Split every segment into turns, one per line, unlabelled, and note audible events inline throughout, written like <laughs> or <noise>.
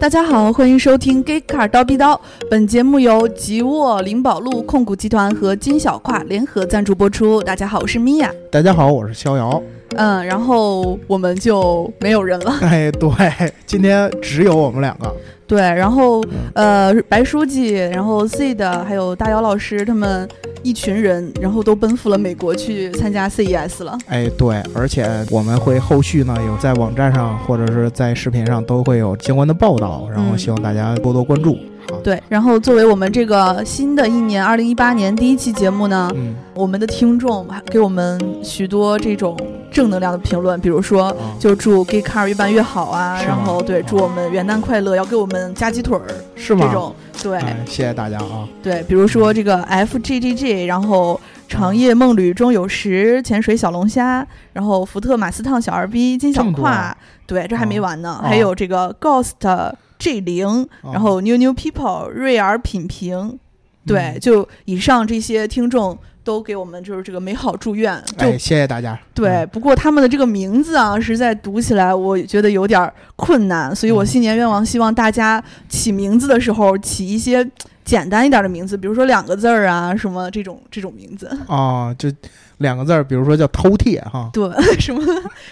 大家好，欢迎收听《Gay Car 刀逼刀》。本节目由吉沃灵宝路控股集团和金小胯联合赞助播出。大家好，我是米娅。
大家好，我是逍遥。
嗯，然后我们就没有人了。<laughs>
哎，对，今天只有我们两个。
对，然后呃，白书记，然后 C 的，还有大姚老师他们一群人，然后都奔赴了美国去参加 CES 了。
哎，对，而且我们会后续呢有在网站上或者是在视频上都会有相关的报道，然后希望大家多多关注。
对，然后作为我们这个新的一年二零一八年第一期节目呢，我们的听众给我们许多这种正能量的评论，比如说就祝 Gay Car 越办越好啊，然后对祝我们元旦快乐，要给我们加鸡腿儿，
是吗？
这种对，
谢谢大家啊。
对，比如说这个 F G G G，然后长夜梦旅终有时，潜水小龙虾，然后福特马斯烫小二逼金小胯，对，这还没完呢，还有这个 Ghost。G 零，然后 New New People，瑞尔品评，对，就以上这些听众都给我们就是这个美好祝愿，
哎，谢谢大家。
对，不过他们的这个名字啊，实在读起来我觉得有点困难，所以我新年愿望希望大家起名字的时候起一些简单一点的名字，比如说两个字儿啊，什么这种这种名字。
哦，就。两个字儿，比如说叫饕餮哈，
对，<laughs> 什么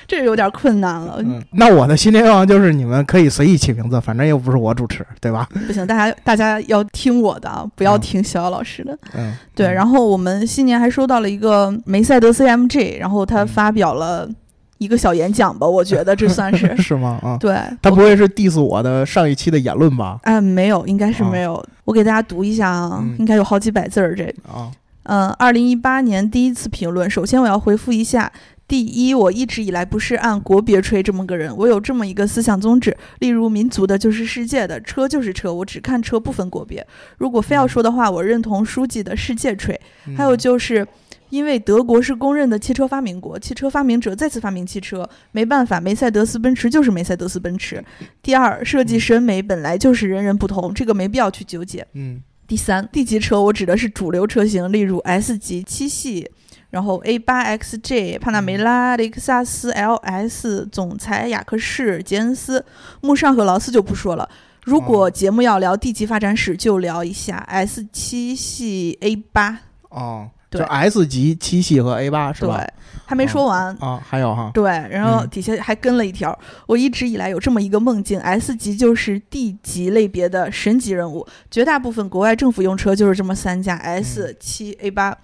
这有点困难了。
嗯，那我的新年愿望就是你们可以随意起名字，反正又不是我主持，对吧？
不行，大家大家要听我的，不要听小姚老师的。
嗯，
对。然后我们新年还收到了一个梅赛德斯 MG，然后他发表了一个小演讲吧，我觉得这算是 <laughs>
是吗？啊，
对，
他不会是 diss 我的上一期的言论吧？
哎，没有，应该是没有。我给大家读一下啊，应该有好几百字儿这
啊。
嗯，二零一八年第一次评论。首先，我要回复一下：第一，我一直以来不是按国别吹这么个人，我有这么一个思想宗旨，例如民族的就是世界的，车就是车，我只看车不分国别。如果非要说的话，我认同书记的世界吹。还有就是，因为德国是公认的汽车发明国，汽车发明者再次发明汽车，没办法，梅赛德斯奔驰就是梅赛德斯奔驰。第二，设计审美本来就是人人不同，这个没必要去纠结。
嗯。
第三，D 级车我指的是主流车型，例如 S 级、七系，然后 A 八 XJ、帕纳梅拉、雷克萨斯 LS、总裁雅克士、杰恩斯、慕尚和劳斯就不说了。如果节目要聊 D 级发展史，就聊一下 S 七系 A 八。
哦。就 S 级七系和 A 八是吧？
对，还没说完
啊，还有哈。
对，然后底下还跟了一条，我一直以来有这么一个梦境：S 级就是 D 级类别的神级人物，绝大部分国外政府用车就是这么三家 S 七 A 八。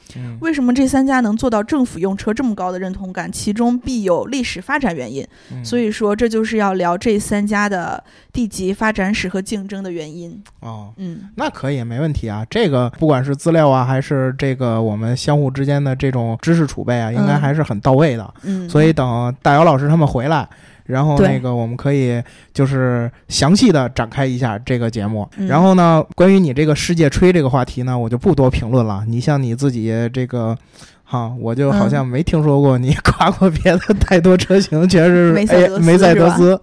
为什么这三家能做到政府用车这么高的认同感？其中必有历史发展原因。所以说，这就是要聊这三家的 D 级发展史和竞争的原因。
哦，
嗯，
那可以，没问题啊。这个不管是资料啊，还是这个我们。相互之间的这种知识储备啊，应该还是很到位的。
嗯，
所以等大姚老师他们回来，然后那个我们可以就是详细的展开一下这个节目。然后呢，关于你这个世界吹这个话题呢，我就不多评论了。你像你自己这个。啊，我就好像没听说过你 <laughs> 夸过别的太多车型，全是梅梅赛德斯，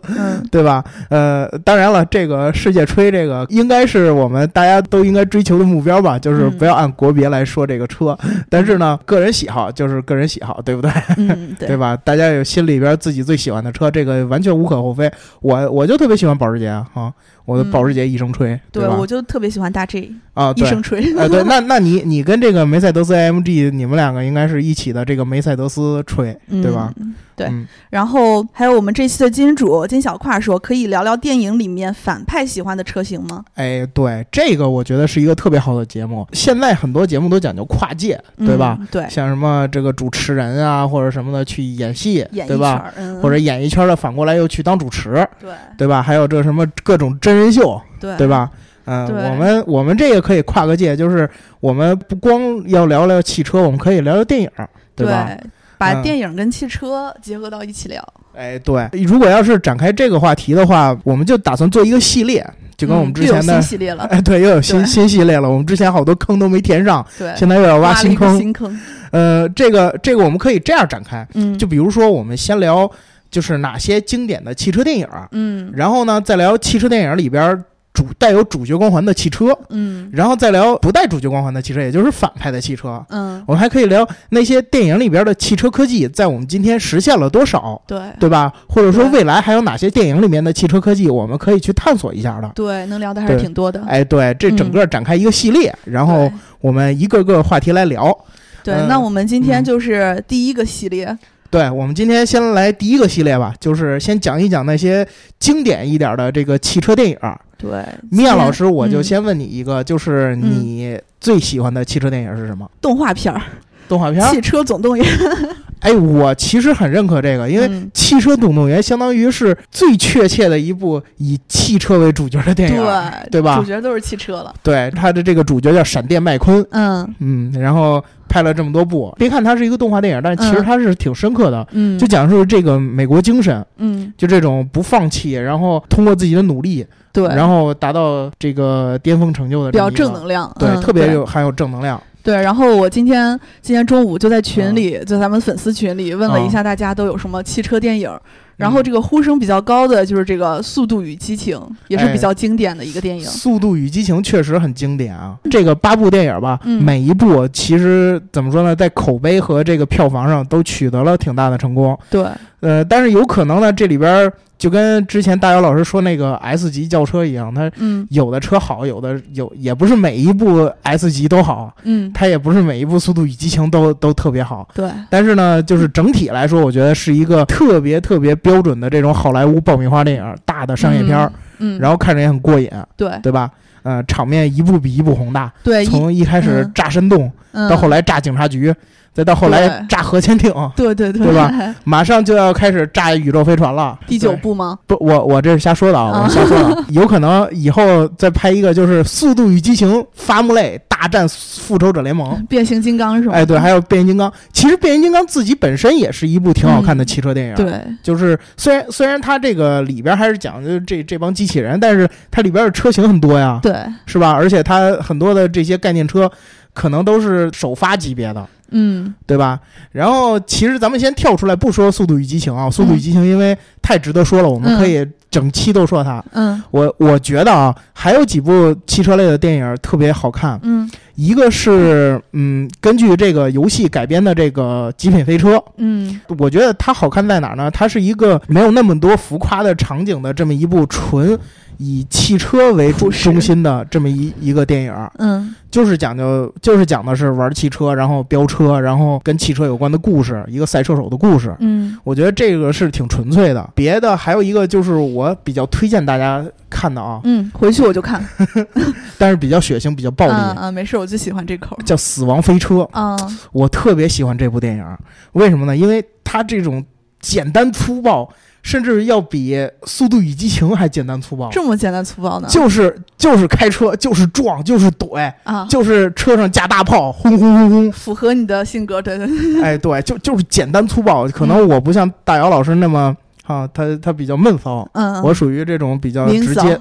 对吧？呃，当然了，这个世界吹这个应该是我们大家都应该追求的目标吧，就是不要按国别来说这个车。但是呢，个人喜好就是个人喜好，对不对？<laughs> 对吧？大家有心里边自己最喜欢的车，这个完全无可厚非。我我就特别喜欢保时捷啊。我的保时捷一声吹，
对我就特别喜欢大 G
啊，
一声吹。
哎，对，那那你你跟这个梅赛德斯 AMG，你们两个应该是一起的这个梅赛德斯吹，对吧？
对，然后还有我们这期的金主金小胯说，可以聊聊电影里面反派喜欢的车型吗？
哎，对，这个我觉得是一个特别好的节目。现在很多节目都讲究跨界，对吧？
对，
像什么这个主持人啊，或者什么的去演戏，对吧？或者演
艺
圈的反过来又去当主持，
对，
对吧？还有这什么各种真人秀，
对，
对吧？嗯，我们我们这个可以跨个界，就是我们不光要聊聊汽车，我们可以聊聊电影，
对
吧？
把电影跟汽车结合到一起聊。
哎，对，如果要是展开这个话题的话，我们就打算做一个系列，就跟我们之前的
新系列了。<laughs>
哎，对，又有新新系列了。我们之前好多坑都没填上，
对，
现在又要挖新坑。
新坑。
呃，这个这个我们可以这样展开，
嗯，
就比如说我们先聊就是哪些经典的汽车电影，
嗯，
然后呢再聊汽车电影里边主带有主角光环的汽车，
嗯，
然后再聊不带主角光环的汽车，也就是反派的汽车，
嗯，
我们还可以聊那些电影里边的汽车科技在我们今天实现了多少，
对，
对吧？或者说未来还有哪些电影里面的汽车科技我们可以去探索一下的？
对，能聊的还是挺多的。
哎，对，这整个展开一个系列，然后我们一个个话题来聊。
对，那我们今天就是第一个系列。
对，我们今天先来第一个系列吧，就是先讲一讲那些经典一点的这个汽车电影。
对，
米娅老师，我就先问你一个，就是你最喜欢的汽车电影是什么？
动画片儿。
动画片《
汽车总动员》。<laughs>
哎，我其实很认可这个，因为《汽车总动员》相当于是最确切的一部以汽车为主角的电影，
对
对吧？
主角都是汽车了。
对，他的这个主角叫闪电麦昆，
嗯
嗯，然后拍了这么多部。别看它是一个动画电影，但其实它是挺深刻的，
嗯，
就讲述这个美国精神，
嗯，
就这种不放弃，然后通过自己的努力，
对，
然后达到这个巅峰成就的，
比较正能量，
对，特别有含有正能量。
对，然后我今天今天中午就在群里，就咱们粉丝群里问了一下大家都有什么汽车电影，然后这个呼声比较高的就是这个《速度与激情》，也是比较经典的一个电影。
速度与激情》确实很经典啊，这个八部电影吧，每一部其实怎么说呢，在口碑和这个票房上都取得了挺大的成功。
对，
呃，但是有可能呢，这里边。就跟之前大姚老师说那个 S 级轿车一样，它有的车好，有的有也不是每一部 S 级都好，
嗯，
它也不是每一部《速度与激情》都都特别好，
对。
但是呢，就是整体来说，我觉得是一个特别特别标准的这种好莱坞爆米花电影，大的商业片儿，
嗯，
然后看着也很过瘾，
对，
对吧？呃，场面一部比一部宏大，
对，
从一开始炸山洞，到后来炸警察局。再到后来炸核潜艇，
对对对，
对吧？<laughs> 马上就要开始炸宇宙飞船了。
第九部吗？
不，我我这是瞎说的啊，我瞎说的。<laughs> 有可能以后再拍一个，就是《速度与激情：伐木类大战复仇者联盟》。<laughs>
变形金刚是吧？
哎，对，还有变形金刚。其实变形金刚自己本身也是一部挺好看的汽车电影。
对，
就是虽然虽然它这个里边还是讲的这这帮机器人，但是它里边的车型很多呀，
对，
是吧？而且它很多的这些概念车，可能都是首发级别的。
嗯，
对吧？然后其实咱们先跳出来不说《速度与激情》啊，《速度与激情》因为太值得说了，我们可以整期都说它。
嗯，
我我觉得啊，还有几部汽车类的电影特别好看。
嗯，
一个是嗯，根据这个游戏改编的这个《极品飞车》。
嗯，
我觉得它好看在哪儿呢？它是一个没有那么多浮夸的场景的这么一部纯。以汽车为主中心的这么一一个电影，
嗯，
就是讲究，就是讲的是玩汽车，然后飙车，然后跟汽车有关的故事，一个赛车手的故事。
嗯，
我觉得这个是挺纯粹的。别的还有一个就是我比较推荐大家看的啊，
嗯，回去我就看，<laughs>
但是比较血腥，比较暴力。
啊，没事，我就喜欢这口。
叫《死亡飞车》
啊，
我特别喜欢这部电影，为什么呢？因为它这种简单粗暴。甚至要比《速度与激情》还简单粗暴，
这么简单粗暴呢？
就是就是开车，就是撞，就是怼
啊，
就是车上架大炮，轰轰轰轰，
符合你的性格，对对对。
哎，对，就就是简单粗暴。可能我不像大姚老师那么啊，他他比较闷骚，
嗯，
我属于这种比较直接。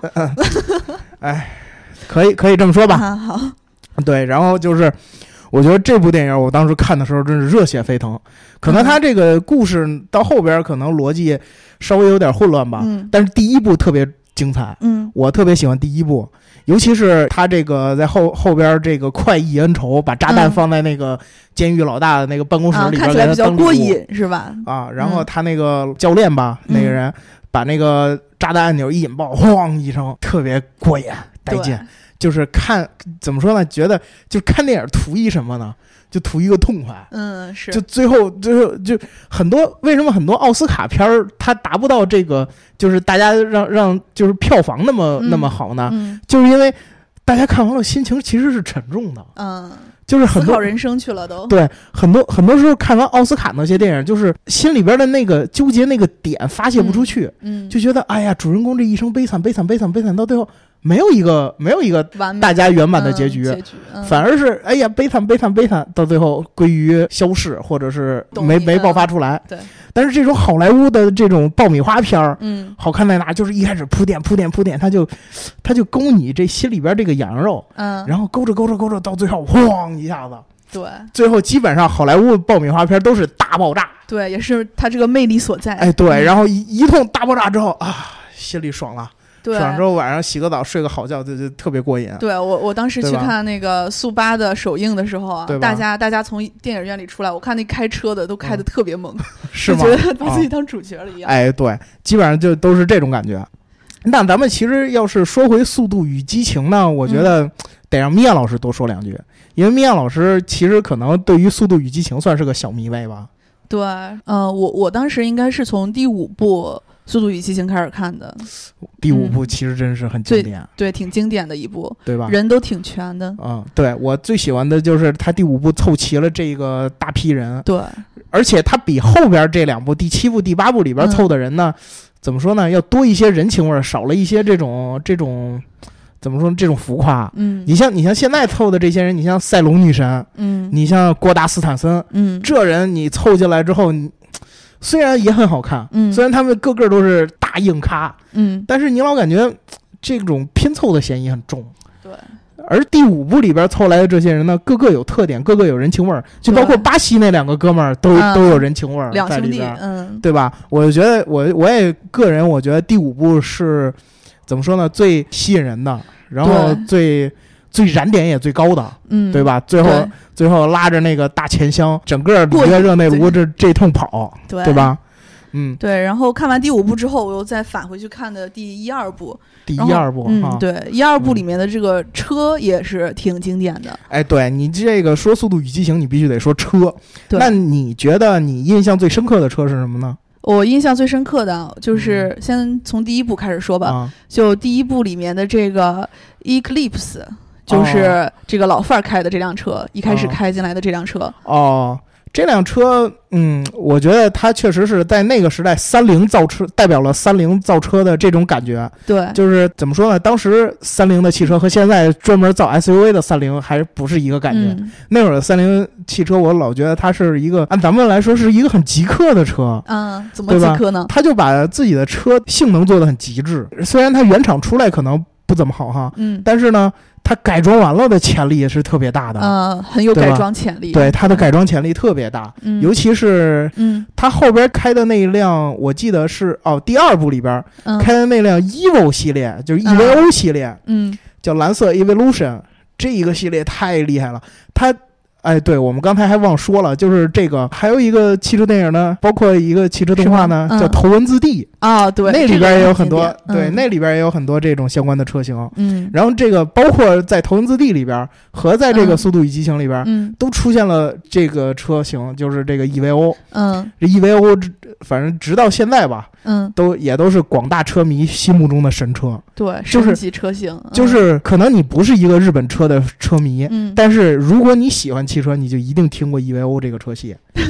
哎，可以可以这么说吧。
好，
对，然后就是。我觉得这部电影，我当时看的时候真是热血沸腾。可能他这个故事到后边可能逻辑稍微有点混乱吧，但是第一部特别精彩。
嗯，
我特别喜欢第一部，尤其是他这个在后后边这个快意恩仇，把炸弹放在那个监狱老大的那个办公室里边，
看起来比较过瘾，是吧？
啊，然后他那个教练吧，那个人把那个炸弹按钮一引爆，咣一声，特别过瘾，带劲。就是看怎么说呢？觉得就看电影图一什么呢？就图一个痛快。
嗯，是。
就最后就是就很多为什么很多奥斯卡片儿它达不到这个就是大家让让就是票房那么那么好呢？就是因为大家看完了心情其实是沉重的。
嗯，
就是很多
人生去了都。
对，很多很多时候看完奥斯卡那些电影，就是心里边的那个纠结那个点发泄不出去。
嗯，
就觉得哎呀，主人公这一生悲惨悲惨悲惨悲惨到最后。没有一个没有一个大家圆满的结局，反而是哎呀悲惨悲惨悲惨，到最后归于消逝，或者是没没爆发出来。
对，
但是这种好莱坞的这种爆米花片儿，
嗯，
好看在哪？就是一开始铺垫铺垫铺垫，他就他就勾你这心里边这个羊肉，
嗯，
然后勾着勾着勾着，到最后咣一下子，
对，
最后基本上好莱坞爆米花片都是大爆炸，
对，也是它这个魅力所在。
哎，对，然后一一通大爆炸之后啊，心里爽了。
爽
完之后晚上洗个澡睡个好觉就就特别过瘾。
对我我当时去看那个速八的首映的时候啊，大家大家从电影院里出来，我看那开车的都开的特别猛，<laughs>
是吗？
觉得把自己当主角了一样。
哎，对，基本上就都是这种感觉。那咱们其实要是说回《速度与激情》呢，我觉得得让米娅老师多说两句，因为米娅老师其实可能对于《速度与激情》算是个小迷妹吧。
对，嗯，我我当时应该是从第五部《速度与激情》开始看的。
第五部其实真是很经典，
对，挺经典的一部，
对吧？
人都挺全的。
嗯，对我最喜欢的就是他第五部凑齐了这个大批人。
对，
而且他比后边这两部第七部、第八部里边凑的人呢。怎么说呢？要多一些人情味儿，少了一些这种这种，怎么说这种浮夸？
嗯，
你像你像现在凑的这些人，你像赛龙女神，
嗯，
你像郭达斯坦森，
嗯，
这人你凑进来之后，虽然也很好看，
嗯，
虽然他们个个都是大硬咖，
嗯，
但是你老感觉这种拼凑的嫌疑很重。
对。
而第五部里边凑来的这些人呢，个个有特点，个个有人情味儿，就包括巴西那两个哥们儿都都有人情味儿在里边，
嗯，
对吧？我就觉得我我也个人我觉得第五部是怎么说呢？最吸引人的，然后最最燃点也最高的，
嗯，
对吧？最后最后拉着那个大钱箱，整个里约热内卢这这通跑，
对
吧？嗯，
对，然后看完第五部之后，我又再返回去看的第一二部。
第一二部，
嗯，对，一二部里面的这个车也是挺经典的。
哎，对你这个说《速度与激情》，你必须得说车。那你觉得你印象最深刻的车是什么呢？
我印象最深刻的就是先从第一部开始说吧。就第一部里面的这个 Eclipse，就是这个老范儿开的这辆车，一开始开进来的这辆车。
哦。这辆车，嗯，我觉得它确实是在那个时代，三菱造车代表了三菱造车的这种感觉。
对，
就是怎么说呢？当时三菱的汽车和现在专门造 SUV 的三菱还不是一个感觉。那会儿的三菱汽车，我老觉得它是一个按咱们来说是一个很极客的车。
嗯，怎么极客呢？
他就把自己的车性能做得很极致，虽然它原厂出来可能不怎么好哈，
嗯，
但是呢。它改装完了的潜力也是特别大的，
嗯，很有改装潜力。
对它的改装潜力特别大，
嗯，
尤其是，
嗯，
它后边开的那一辆，我记得是哦，第二部里边开的那辆 EVO 系列，就是 EVO 系列，
嗯，
叫蓝色 Evolution，这一个系列太厉害了，它。哎，对，我们刚才还忘说了，就是这个还有一个汽车电影呢，包括一个汽车动画呢，叫《头文字 D》
啊，对，
那里边也有很多，对，那里边也有很多这种相关的车型。
嗯，
然后这个包括在《头文字 D》里边和在这个《速度与激情》里边，
嗯，
都出现了这个车型，就是这个 EVO。
嗯，
这 EVO，反正直到现在吧。
嗯，
都也都是广大车迷心目中的神车，
对，
就是
级车型，
就是可能你不是一个日本车的车迷，
嗯，
但是如果你喜欢汽车，你就一定听过 EVO 这个车系。<laughs>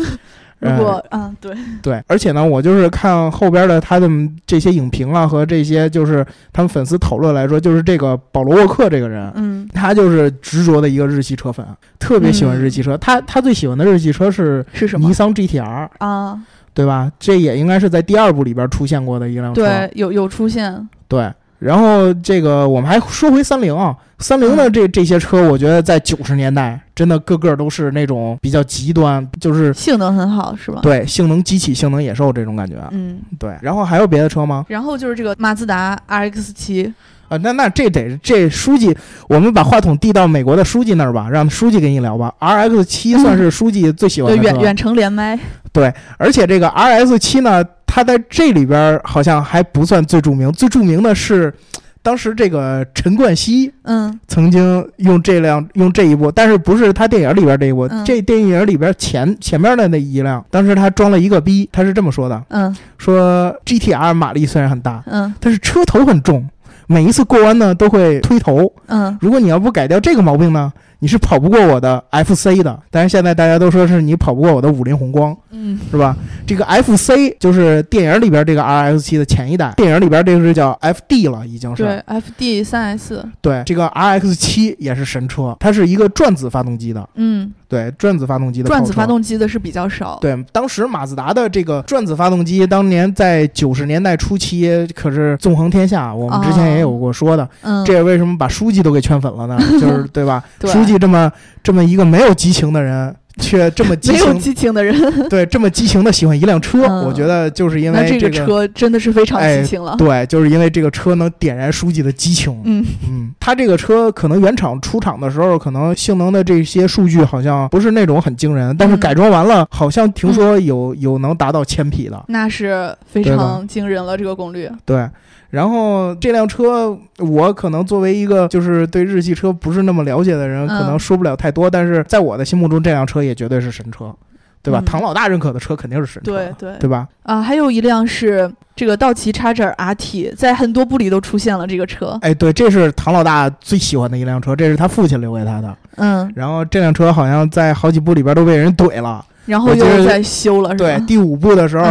如果，嗯，对
对，而且呢，我就是看后边的他的这些影评啊和这些就是他们粉丝讨论来说，就是这个保罗沃克这个人，
嗯，
他就是执着的一个日系车粉，特别喜欢日系车，他他最喜欢的日系车是
是什么？
尼桑 GTR
啊。
对吧？这也应该是在第二部里边出现过的一辆
车。对，有有出现。
对，然后这个我们还说回三菱啊，三菱的这这些车，我觉得在九十年代真的个个都是那种比较极端，就是
性能很好，是吧？
对，性能机器，性能野兽这种感觉。
嗯，
对。然后还有别的车吗？
然后就是这个马自达 RX 七。
啊，那那这得这书记，我们把话筒递到美国的书记那儿吧，让书记跟你聊吧。R X 七 <laughs> 算是书记最喜欢的
远远程连麦。
对，而且这个 R X 七呢，它在这里边好像还不算最著名，最著名的是当时这个陈冠希，
嗯，
曾经用这辆用这一部，但是不是他电影里边这一部，这电影里边前前面的那一辆，当时他装了一个逼，他是这么说的，
嗯，
说 G T R 马力虽然很大，
嗯，
但是车头很重。每一次过弯呢，都会推头。
嗯，
如果你要不改掉这个毛病呢？你是跑不过我的 F C 的，但是现在大家都说是你跑不过我的五菱宏光，
嗯，
是吧？这个 F C 就是电影里边这个 R X 七的前一代，电影里边这个是叫 F D 了，已经是。
对 F D 三 S，
对这个 R X 七也是神车，它是一个转子发动机的，
嗯，
对转子发动机的，
转子发动机的是比较少，
对，当时马自达的这个转子发动机，当年在九十年代初期可是纵横天下，我们之前也有过说的，
嗯，
这也为什么把书记都给圈粉了呢？<laughs> 就是对吧？
对，
书记这么。这么一个没有激情的人，却这么激情，
没有激情的人，
对，这么激情的喜欢一辆车，我觉得就是因为
这
个
车真的是非常激情了。
对，就是因为这个车能点燃书记的激情。嗯嗯，他这个车可能原厂出厂的时候，可能性能的这些数据好像不是那种很惊人，但是改装完了，好像听说有有能达到千匹的，
那是非常惊人了，这个功率。
对。然后这辆车，我可能作为一个就是对日系车不是那么了解的人，可能说不了太多。但是在我的心目中，这辆车也绝对是神车，对吧？唐老大认可的车肯定是神车，
对对，
对吧？
啊，还有一辆是这个道奇叉 r RT，在很多部里都出现了这个车。
哎，对，这是唐老大最喜欢的一辆车，这是他父亲留给他的。
嗯，
然后这辆车好像在好几部里边都被人怼了，
然后又在修了，
对，第五部的时候。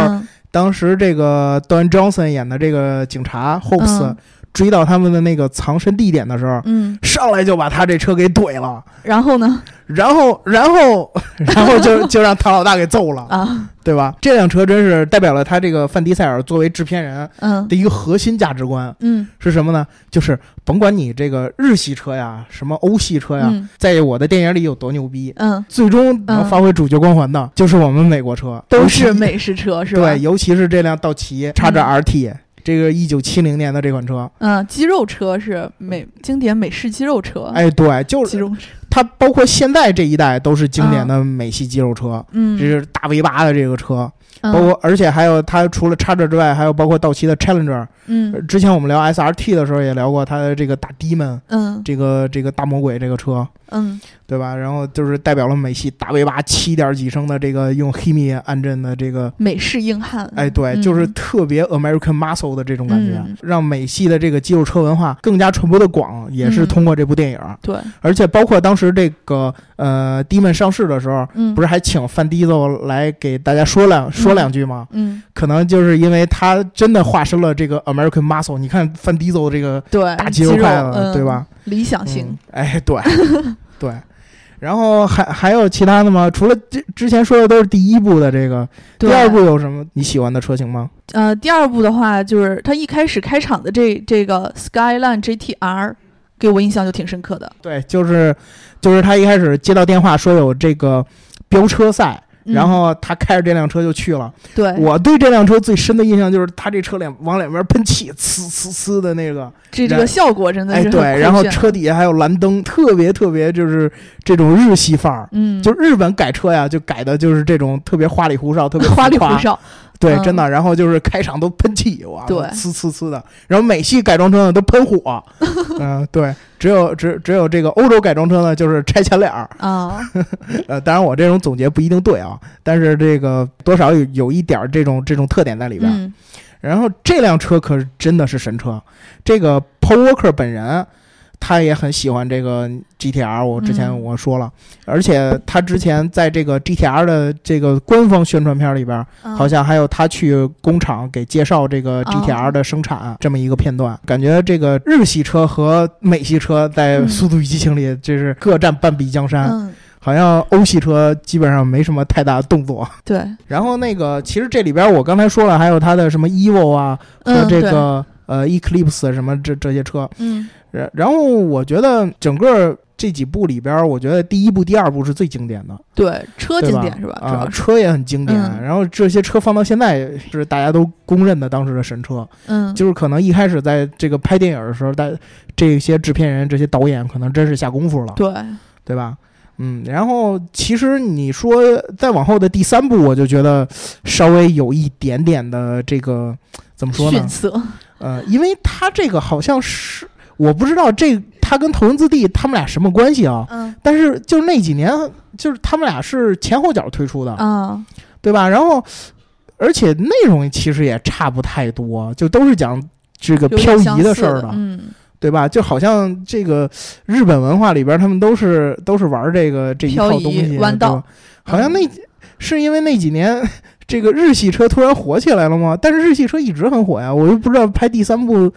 当时这个 Don Johnson 演的这个警察 Hopes 追到他们的那个藏身地点的时候，
嗯，
上来就把他这车给怼了。
然后呢？<laughs>
然后，然后，<laughs> 然后就就让唐老大给揍了
啊，
对吧？这辆车真是代表了他这个范迪塞尔作为制片人的一个核心价值观。
嗯，
是什么呢？就是甭管你这个日系车呀，什么欧系车呀，在我的电影里有多牛逼，
嗯，
最终能发挥主角光环的，就是我们美国车，
都是美式车，是吧？
对，尤其是这辆道奇叉叉 RT。这个一九七零年的这款车，
嗯，肌肉车是美经典美式肌肉车。
哎，对，就是它，包括现在这一代都是经典的美系肌肉车。
嗯，
这是大 V 八的这个车，包括而且还有它除了叉 r 之外，还有包括道奇的 Challenger。
嗯，
之前我们聊 SRT 的时候也聊过它的这个大 Demon。
嗯，
这个这个大魔鬼这个车。
嗯。
对吧？然后就是代表了美系大 V 八七点几升的这个用黑米安阵的这个
美式硬汉。
哎，对，就是特别 American muscle 的这种感觉，让美系的这个肌肉车文化更加传播的广，也是通过这部电影。
对，
而且包括当时这个呃 Demon 上市的时候，不是还请范迪佐来给大家说两说两句吗？
嗯，
可能就是因为他真的化身了这个 American muscle。你看范迪佐这个大肌
肉
块子，对吧？
理想型。
哎，对，<laughs> 对。然后还还有其他的吗？除了之之前说的都是第一部的这个，第二部有什么你喜欢的车型吗？
呃，第二部的话，就是它一开始开场的这这个 Skyline GTR，给我印象就挺深刻的。
对，就是就是他一开始接到电话说有这个飙车赛。然后他开着这辆车就去了。
对，
我对这辆车最深的印象就是他这车脸往两边喷气，呲呲呲的那个，
这这个效果真的是
哎对。然后车底下还有蓝灯，特别特别就是这种日系范儿。
嗯，
就日本改车呀，就改的就是这种特别花里胡哨，特别
花里胡哨。
对，真的，然后就是开场都喷气，哇，
对，
呲呲呲的。然后美系改装车呢都喷火，<laughs> 嗯，对，只有只只有这个欧洲改装车呢就是拆前脸儿
啊。<laughs>
呃，当然我这种总结不一定对啊，但是这个多少有有一点这种这种特点在里边。然后这辆车可是真的是神车，这个 Paul Walker 本人。他也很喜欢这个 GTR，我之前我说了，而且他之前在这个 GTR 的这个官方宣传片里边，好像还有他去工厂给介绍这个 GTR 的生产这么一个片段。感觉这个日系车和美系车在《速度与激情》里就是各占半壁江山，好像欧系车基本上没什么太大的动作。
对，
然后那个其实这里边我刚才说了，还有它的什么 Evo 啊和这个呃 Eclipse 什么这这些车，
嗯。
然然后我觉得整个这几部里边，我觉得第一部、第二部是最经典的。
对，车经典是吧？
啊，车也很经典。然后这些车放到现在是大家都公认的当时的神车。
嗯，
就是可能一开始在这个拍电影的时候，大这些制片人、这些导演可能真是下功夫了。
对，
对吧？嗯，然后其实你说再往后的第三部，我就觉得稍微有一点点的这个怎么说呢？
逊色。
呃，因为他这个好像是。我不知道这他跟头文字 D 他们俩什么关系啊？
嗯，
但是就是那几年，就是他们俩是前后脚推出的
啊，
对吧？然后，而且内容其实也差不太多，就都是讲这个漂移的事儿
的，
嗯，对吧？就好像这个日本文化里边，他们都是都是玩这个这一套东西，
弯道，
好像那是因为那几年这个日系车突然火起来了吗？但是日系车一直很火呀，我又不知道拍第三部。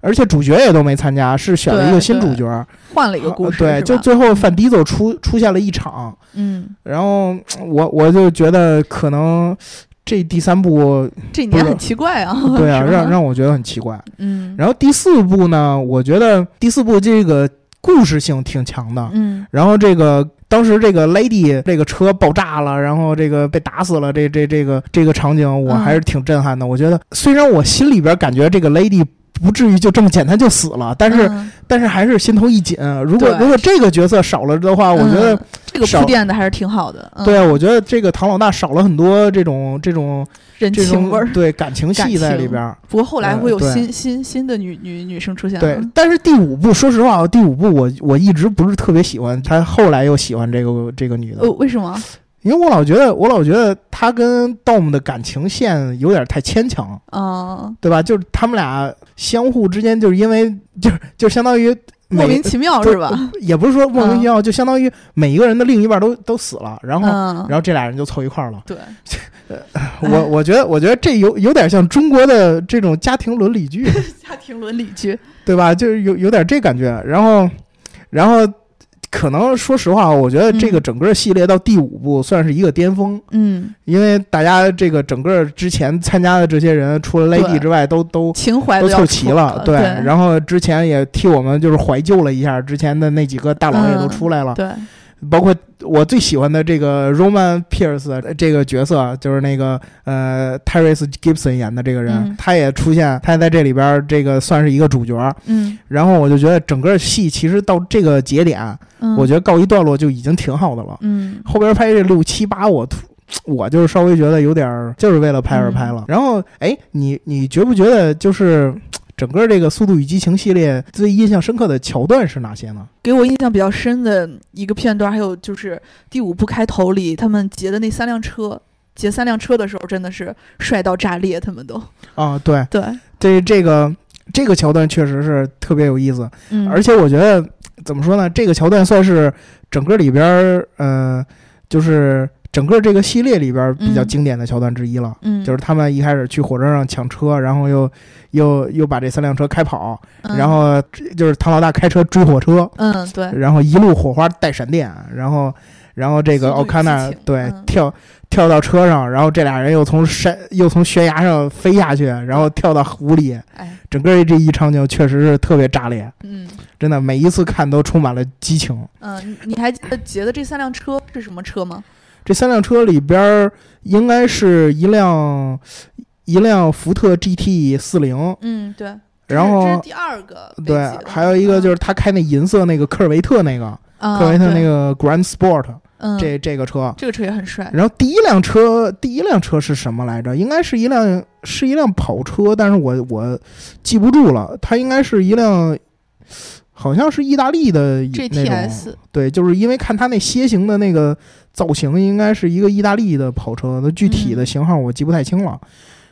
而且主角也都没参加，是选了一个新主角，
换了一个故事。
对，就最后范迪走出出现了一场。
嗯，
然后我我就觉得可能这第三部
这年很奇怪啊。
对啊，让让我觉得很奇怪。
嗯，
然后第四部呢，我觉得第四部这个故事性挺强的。
嗯，
然后这个当时这个 Lady 这个车爆炸了，然后这个被打死了，这这这个这个场景我还是挺震撼的。我觉得虽然我心里边感觉这个 Lady 不至于就这么简单就死了，但是但是还是心头一紧。如果如果这个角色少了的话，我觉得
这个铺垫的还是挺好的。
对啊，我觉得这个唐老大少了很多这种这种。
人情味儿，
对感情戏在里边。
不过后来会有新新新的女女女生出现。
对，但是第五部，说实话，第五部我我一直不是特别喜欢他，后来又喜欢这个这个女的。
呃，为什么？
因为我老觉得，我老觉得他跟 Dom 的感情线有点太牵强
啊，
对吧？就是他们俩相互之间，就是因为就是就相当于
莫名其妙是吧？
也不是说莫名其妙，就相当于每一个人的另一半都都死了，然后然后这俩人就凑一块儿了。
对。
我我觉得，我觉得这有有点像中国的这种家庭伦理剧，<laughs>
家庭伦理剧，
对吧？就是有有点这感觉。然后，然后可能说实话，我觉得这个整个系列到第五部算是一个巅峰。
嗯，
因为大家这个整个之前参加的这些人，除了 Lady 之外，都都
情怀
都凑齐
了。
对，然后之前也替我们就是怀旧了一下，之前的那几个大佬也都出来了。
对。
包括我最喜欢的这个 Roman Pierce 这个角色，就是那个呃 Tyrese Gibson 演的这个人，他也出现，他在这里边这个算是一个主角。
嗯，
然后我就觉得整个戏其实到这个节点，我觉得告一段落就已经挺好的了。
嗯，
后边拍这六七八，我我就是稍微觉得有点就是为了拍而拍了。然后，哎，你你觉不觉得就是？整个这个《速度与激情》系列最印象深刻的桥段是哪些呢？
给我印象比较深的一个片段，还有就是第五部开头里他们劫的那三辆车，劫三辆车的时候真的是帅到炸裂，他们都
啊，对
对
这，这个这个桥段确实是特别有意思，
嗯，
而且我觉得怎么说呢，这个桥段算是整个里边儿，呃，就是。整个这个系列里边比较经典的桥段之一了，
嗯，
就是他们一开始去火车上抢车，然后又又又把这三辆车开跑，然后就是唐老大开车追火车，
嗯，对，
然后一路火花带闪电，然后然后这个奥卡纳对跳跳到车上，然后这俩人又从山又从悬崖上飞下去，然后跳到湖里，
哎，
整个这一场景确实是特别炸裂，
嗯，
真的每一次看都充满了激情。
嗯，你还记得劫的这三辆车是什么车吗？
这三辆车里边应该是一辆一辆福特 GT 四零，
嗯，对。
然后
这是第二个，
对，还有一个就是他开那银色那个科尔维特那个，科尔维特那个 Grand Sport，这这个车，
这个车也很帅。
然后第一辆车，第一辆车是什么来着？应该是一辆是一辆跑车，但是我我记不住了。它应该是一辆，好像是意大利的
GTS，
对，就是因为看它那楔形的那个。造型应该是一个意大利的跑车，那具体的型号我记不太清了。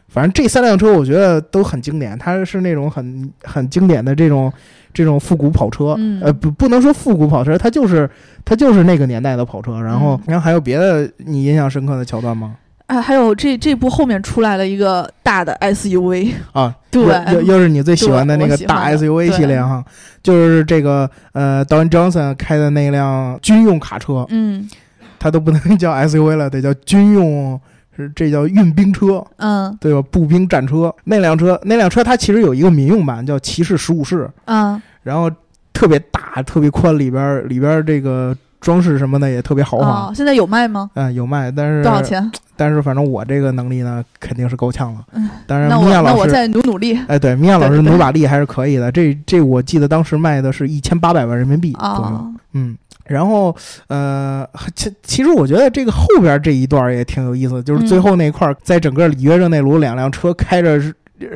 反正这三辆车我觉得都很经典，它是那种很很经典的这种这种复古跑车。呃，不不能说复古跑车，它就是它就是那个年代的跑车。然后，然后还有别的你印象深刻的桥段吗？
啊，还有这这部后面出来了一个大的 SUV
啊，<laughs>
对，
又又是你最喜欢的那个大 SUV 系列哈，就是这个呃，Don Johnson 开的那辆军用卡车。
嗯。
它都不能叫 SUV 了，得叫军用，是这叫运兵车，
嗯，
对吧？步兵战车那辆车，那辆车它其实有一个民用版叫骑士十五式，
嗯，
然后特别大，特别宽，里边里边这个装饰什么的也特别豪华。
现在有卖吗？
嗯，有卖，但是
多少钱？<laughs>
但是反正我这个能力呢，肯定是够呛了。
嗯，
当然，米娅老师，那
我再努努力。
哎，对，米娅老师努把力还是可以的。这这我记得当时卖的是一千八百万人民币左右。嗯。然后，呃，其其实我觉得这个后边这一段也挺有意思，就是最后那块，在整个里约热内卢，两辆车开着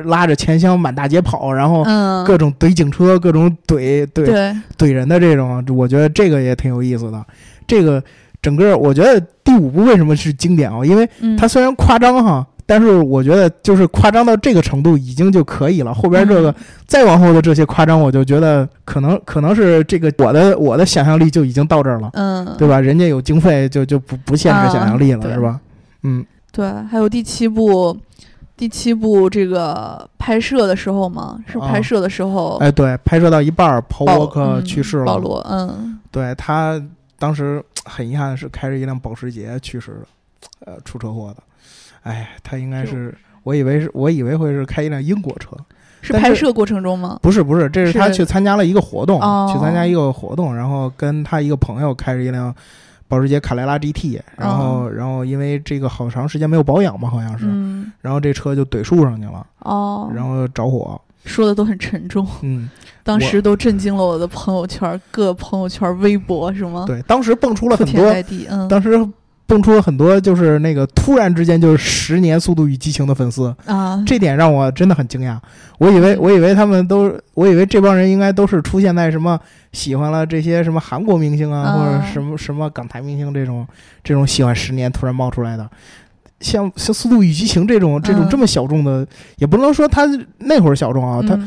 拉着钱箱满大街跑，然后各种怼警车，各种怼怼怼人的这种，我觉得这个也挺有意思的。这个整个我觉得第五部为什么是经典啊？因为它虽然夸张哈。但是我觉得，就是夸张到这个程度已经就可以了。后边这个再往后的这些夸张，我就觉得可能可能是这个我的我的想象力就已经到这儿了，
嗯，
对吧？人家有经费，就就不不限制想象力了，是吧？嗯，
对。还有第七部，第七部这个拍摄的时候嘛，是拍摄的时候，
哎，对，拍摄到一半，Paul Walker 去世了，
保罗，嗯，
对他当时很遗憾是开着一辆保时捷去世的，呃，出车祸的。哎，他应该是，我以为是，我以为会是开一辆英国车，
是拍摄过程中吗？
不是，不是，这是他去参加了一个活动，去参加一个活动，然后跟他一个朋友开着一辆保时捷卡雷拉 GT，然后然后因为这个好长时间没有保养嘛，好像是，然后这车就怼树上去了，哦，然后着火，
说的都很沉重，
嗯，
当时都震惊了我的朋友圈，各朋友圈、微博是吗？
对，当时蹦出了很多，
嗯，
当时。蹦出了很多，就是那个突然之间就是十年《速度与激情》的粉丝
啊，
这点让我真的很惊讶。我以为我以为他们都，我以为这帮人应该都是出现在什么喜欢了这些什么韩国明星啊，或者什么什么港台明星这种这种喜欢十年突然冒出来的。像像《速度与激情》这种这种这么小众的，也不能说他那会儿小众啊，他。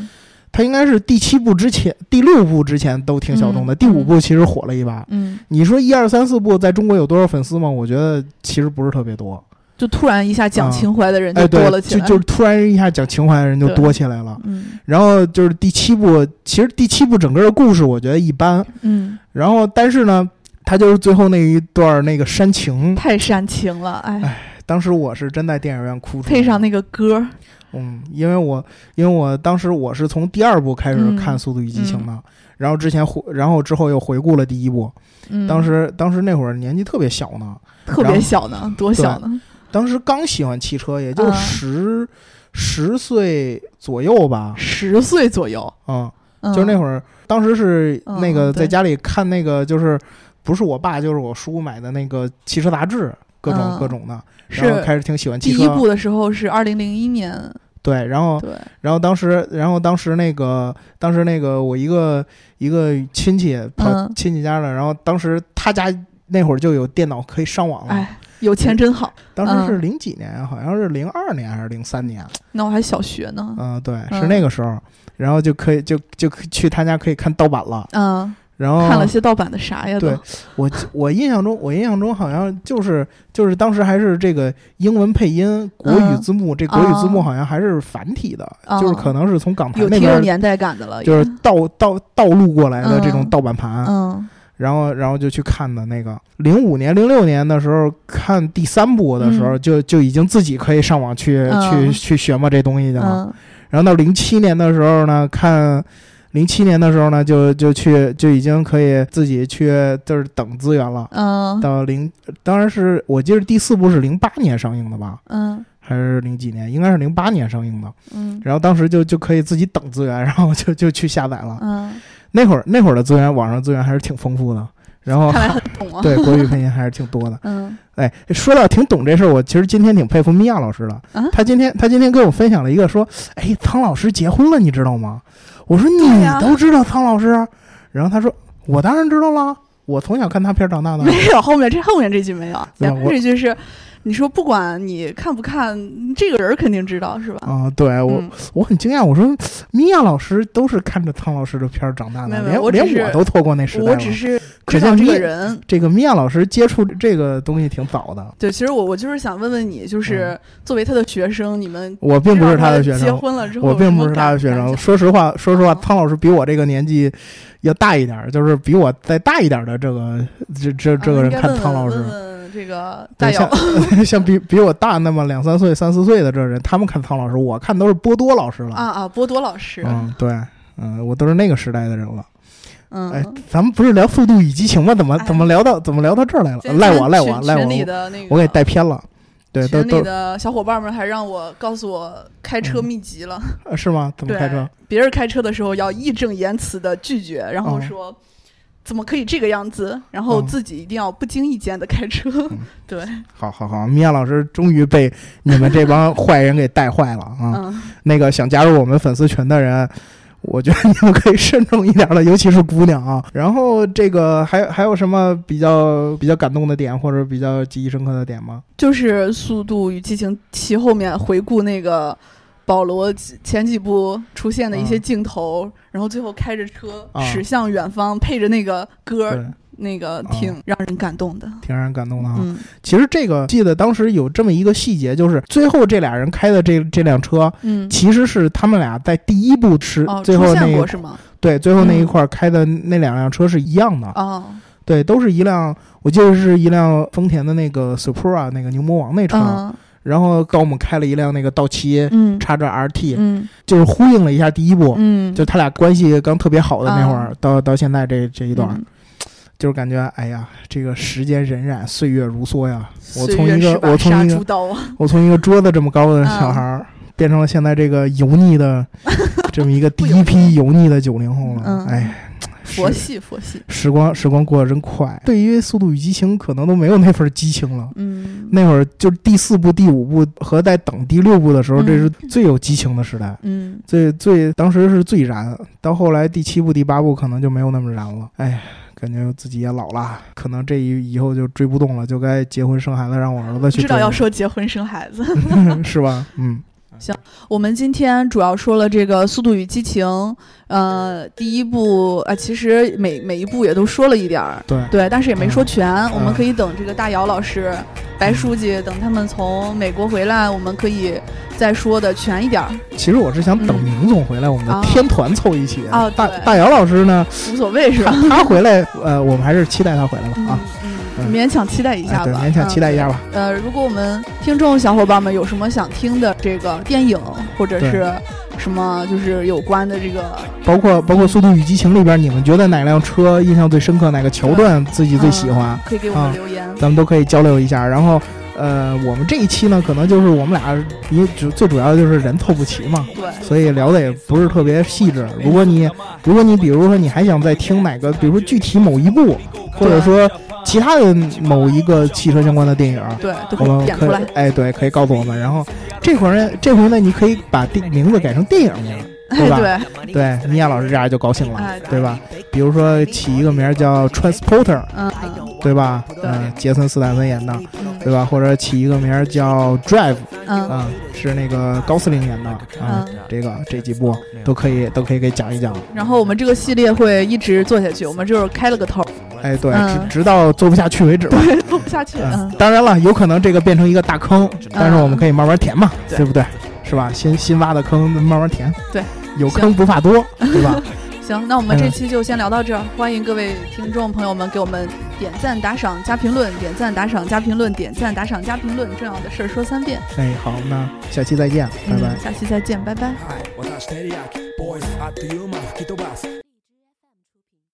他应该是第七部之前，第六部之前都挺小众的，第五部其实火了一把。
嗯，
你说一二三四部在中国有多少粉丝吗？我觉得其实不是特别多。
就突然一下讲情怀的人就多了
起来，就就突然一下讲情怀的人就多起来了。
嗯，
然后就是第七部，其实第七部整个的故事我觉得一般。
嗯，
然后但是呢，他就是最后那一段那个煽情，
太煽情了，
哎，当时我是真在电影院哭出来。
配上那个歌。
嗯，因为我因为我当时我是从第二部开始看《速度与激情》的，然后之前回，然后之后又回顾了第一部。当时当时那会儿年纪特别小呢，
特别小呢，多小呢？
当时刚喜欢汽车，也就十十岁左右吧，
十岁左右。
嗯，就是那会儿，当时是那个在家里看那个，就是不是我爸就是我叔买的那个汽车杂志，各种各种的，然后开始挺喜欢汽车。
第一部的时候是二零零一年。
对，然后，然后当时，然后当时那个，当时那个我一个一个亲戚跑亲戚家了，然后当时他家那会儿就有电脑可以上网了，
哎，有钱真好。
当时是零几年，好像是零二年还是零三年？
那我还小学呢。
嗯，对，是那个时候，然后就可以就就去他家可以看盗版了。
嗯。
然后
看了些盗版的啥呀？
对，我我印象中，我印象中好像就是就是当时还是这个英文配音国语字幕，这国语字幕好像还是繁体的，就是可能是从港台那边
有年代感的了，
就是盗盗盗录过来的这种盗版盘。
嗯，
然后然后就去看的那个零五年零六年的时候看第三部的时候，就就已经自己可以上网去去去学嘛这东西去了。然后到零七年的时候呢，看。零七年的时候呢，就就去就已经可以自己去就是等资源了。
嗯。
到零，当然是我记得第四部是零八年上映的吧？
嗯。
还是零几年？应该是零八年上映的。
嗯。
然后当时就就可以自己等资源，<laughs> 然后就就去下载了。
嗯。
那会儿那会儿的资源，网上资源还是挺丰富的。然后。<laughs>
看来很懂啊。<laughs>
对，国语配音还是挺多的。
嗯。
哎，说到挺懂这事儿，我其实今天挺佩服米娅老师的。他今天他今天跟我分享了一个说，哎，汤老师结婚了，你知道吗？我说你都知道苍老师，然后他说我当然知道了，我从小看他片长大的。
没有后面这后面这句没有，前面这句是。你说不管你看不看，这个人肯定知道是吧？
啊，对我我很惊讶，我说米娅老师都是看着汤老师的片儿长大的，连连我都错过那时代
我只是
可见
这个人，
这个米娅老师接触这个东西挺早的。
对，其实我我就是想问问你，就是作为他的学生，你们
我并不是他的学生，
结婚了之后
我并不是他的学生。说实话，说实话，汤老师比我这个年纪要大一点，就是比我再大一点的这个这这这个人看汤老师。
这个大
像 <laughs> 像比比我大那么两三岁、三四岁的这人，他们看汤老师，我看都是波多老师了。
啊啊，波多老师。
嗯，对，嗯，我都是那个时代的人了。
嗯，
哎，咱们不是聊《速度与激情》吗？怎么怎么聊到怎么聊到这儿来了？赖我赖我赖我！我给带偏了。对，
群里的小伙伴们还让我告诉我开车秘籍了。
是吗？怎么开车？
别人开车的时候要义正言辞的拒绝，然后说。怎么可以这个样子？然后自己一定要不经意间的开车，<laughs> 对。
好好好，米娅老师终于被你们这帮坏人给带坏了啊！那个想加入我们粉丝群的人，我觉得你们可以慎重一点了，尤其是姑娘啊。然后这个还还有什么比较比较感动的点，或者比较记忆深刻的点吗？
就是《速度与激情七》后面回顾那个。保罗前几部出现的一些镜头，然后最后开着车驶向远方，配着那个歌，那个挺让人感动的，
挺让人感动的哈。其实这个记得当时有这么一个细节，就是最后这俩人开的这这辆车，
嗯，
其实是他们俩在第一部是最后那
个是吗？
对，最后那一块开的那两辆车是一样的
哦，
对，都是一辆，我记得是一辆丰田的那个 Supra 那个牛魔王那车。然后跟我们开了一辆那个道奇，嗯，叉着 RT，
嗯，
就是呼应了一下第一部，
嗯，
就他俩关系刚特别好的那会儿，到到现在这这一段，就是感觉，哎呀，这个时间荏苒，岁月如梭呀。我从一个我从一个我从一个桌子这么高的小孩儿，变成了现在这个油腻的 <laughs> 这么一个第一批油腻的九零后了。哎。
佛系，佛系。
时光，时光过得真快。对于《速度与激情》，可能都没有那份激情了。嗯，那会儿就是第四部、第五部和在等第六部的时候，这是最有激情的时代。嗯，最最当时是最燃。到后来第七部、第八部可能就没有那么燃了。哎，感觉自己也老了，可能这一以后就追不动了，就该结婚生孩子，让我儿子去。
知道要说结婚生孩子，<laughs>
是吧？嗯。
行，我们今天主要说了这个《速度与激情》，呃，第一部，呃，其实每每一部也都说了一点儿，
对
对，但是也没说全。我们可以等这个大姚老师、白书记等他们从美国回来，我们可以再说的全一点儿。
其实我是想等明总回来，我们的天团凑一起
啊。
大大姚老师呢，
无所谓是吧？
他回来，呃，我们还是期待他回来吧啊。
勉强期待一下吧，
勉强期待一下吧。
呃，如果我们听众小伙伴们有什么想听的这个电影或者是什么，就是有关的这个，
包括包括《速度与激情》里边，你们觉得哪辆车印象最深刻？哪个桥段自己最喜欢？
可以给我们留言，
咱们都可以交流一下。然后，呃，我们这一期呢，可能就是我们俩，因为主最主要的就是人凑不齐嘛，
对，
所以聊的也不是特别细致。如果你如果你比如说你还想再听哪个，比如说具体某一部，或者说。其他的某一个汽车相关的电影，
对，
我们可以，哎，对，可以告诉我们。然后这会儿呢，这回呢，你可以把电名字改成电影名，<laughs> 对吧？对，米娅老师这样就高兴了，对吧？比如说起一个名叫 Transporter，嗯，对吧？嗯，杰森斯坦森演的，对吧？或者起一个名叫 Drive，嗯，是那个高司令演的，嗯，这个这几部都可以，都可以给讲一讲。
然后我们这个系列会一直做下去，我们就是开了个头。
哎，对，直直到做不下去为止。
对，做不下去。嗯，
当然了，有可能这个变成一个大坑，但是我们可以慢慢填嘛，对不对？是吧？新新挖的坑慢慢填。
对，
有坑不怕多，<laughs> 对吧？
行，那我们这期就先聊到这儿。欢迎各位听众朋友们给我们点赞、打赏、加评论，点赞、打赏、加评论，点赞、打赏、加评论。重要的事儿说三遍。
哎，好，那下期再见，拜拜。
下期再见，拜拜。